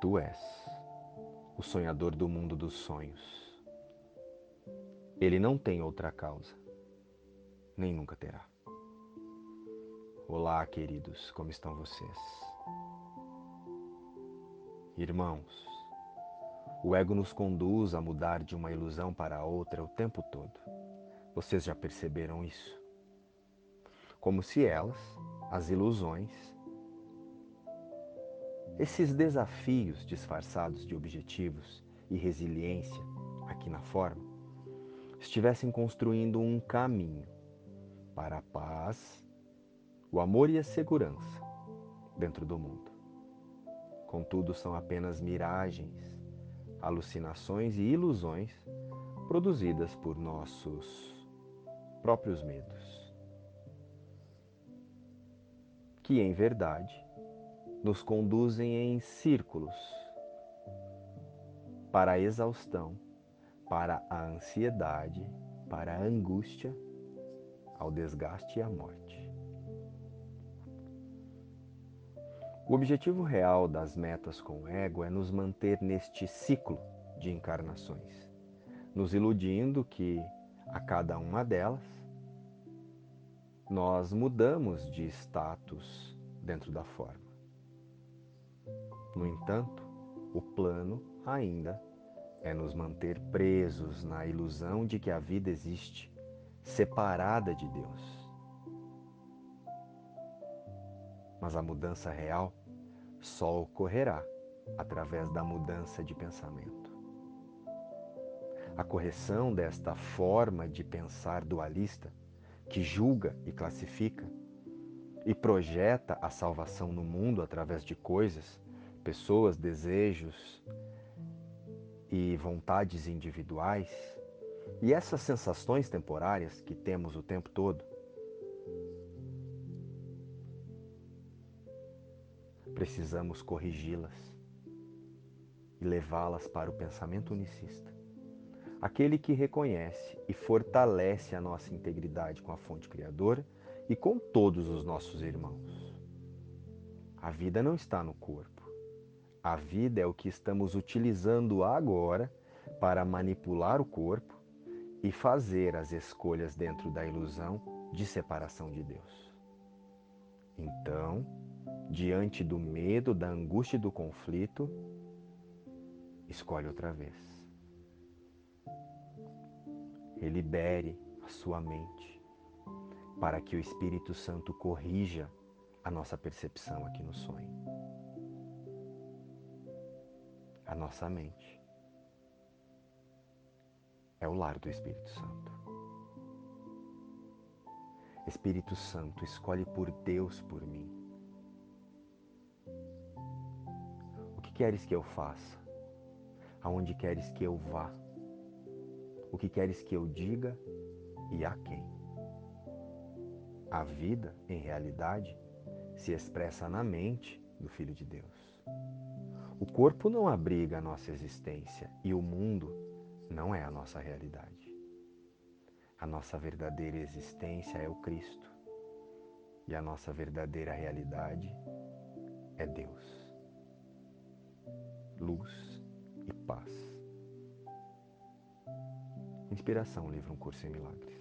Tu és o sonhador do mundo dos sonhos. Ele não tem outra causa, nem nunca terá. Olá, queridos, como estão vocês? Irmãos, o ego nos conduz a mudar de uma ilusão para outra o tempo todo. Vocês já perceberam isso? Como se elas, as ilusões, esses desafios disfarçados de objetivos e resiliência aqui na forma, estivessem construindo um caminho para a paz, o amor e a segurança dentro do mundo. Contudo, são apenas miragens alucinações e ilusões produzidas por nossos próprios medos, que em verdade nos conduzem em círculos para a exaustão, para a ansiedade, para a angústia, ao desgaste e à morte. O objetivo real das metas com o ego é nos manter neste ciclo de encarnações, nos iludindo que a cada uma delas nós mudamos de status dentro da forma. No entanto, o plano ainda é nos manter presos na ilusão de que a vida existe separada de Deus. Mas a mudança real só ocorrerá através da mudança de pensamento. A correção desta forma de pensar dualista, que julga e classifica, e projeta a salvação no mundo através de coisas, pessoas, desejos e vontades individuais, e essas sensações temporárias que temos o tempo todo, precisamos corrigi-las e levá-las para o pensamento unicista. Aquele que reconhece e fortalece a nossa integridade com a fonte criadora e com todos os nossos irmãos. A vida não está no corpo. A vida é o que estamos utilizando agora para manipular o corpo e fazer as escolhas dentro da ilusão de separação de Deus. Então, diante do medo, da angústia e do conflito, escolhe outra vez. Relibere a sua mente para que o Espírito Santo corrija a nossa percepção aqui no sonho. A nossa mente é o lar do Espírito Santo. Espírito Santo, escolhe por Deus por mim queres que eu faça? Aonde queres que eu vá? O que queres que eu diga e a quem? A vida, em realidade, se expressa na mente do Filho de Deus. O corpo não abriga a nossa existência e o mundo não é a nossa realidade. A nossa verdadeira existência é o Cristo e a nossa verdadeira realidade é Deus luz e paz. Inspiração, livro Um Curso em Milagres.